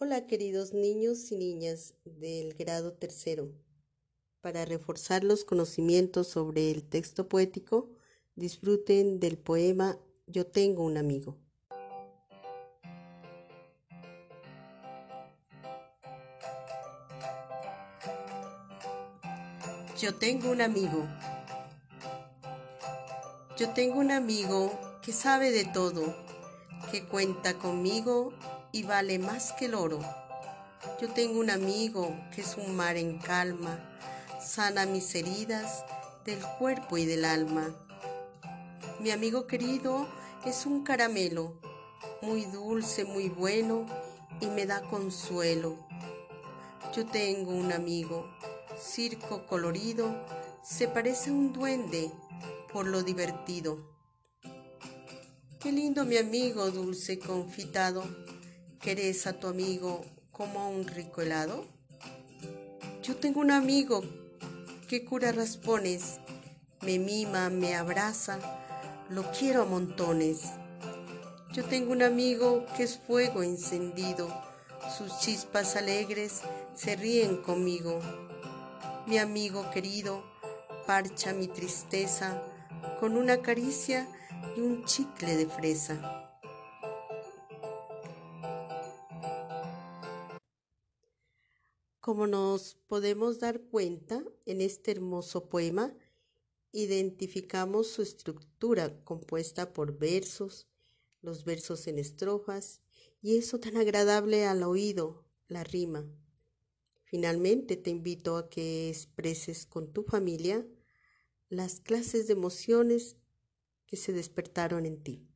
Hola queridos niños y niñas del grado tercero. Para reforzar los conocimientos sobre el texto poético, disfruten del poema Yo tengo un amigo. Yo tengo un amigo. Yo tengo un amigo que sabe de todo, que cuenta conmigo y vale más que el oro. Yo tengo un amigo que es un mar en calma, sana mis heridas del cuerpo y del alma. Mi amigo querido es un caramelo, muy dulce, muy bueno y me da consuelo. Yo tengo un amigo, circo colorido, se parece a un duende por lo divertido. Qué lindo mi amigo dulce confitado ¿Querés a tu amigo como un rico helado? Yo tengo un amigo que cura raspones, me mima, me abraza, lo quiero a montones. Yo tengo un amigo que es fuego encendido, sus chispas alegres se ríen conmigo. Mi amigo querido parcha mi tristeza con una caricia y un chicle de fresa. Como nos podemos dar cuenta en este hermoso poema, identificamos su estructura compuesta por versos, los versos en estrofas y eso tan agradable al oído, la rima. Finalmente te invito a que expreses con tu familia las clases de emociones que se despertaron en ti.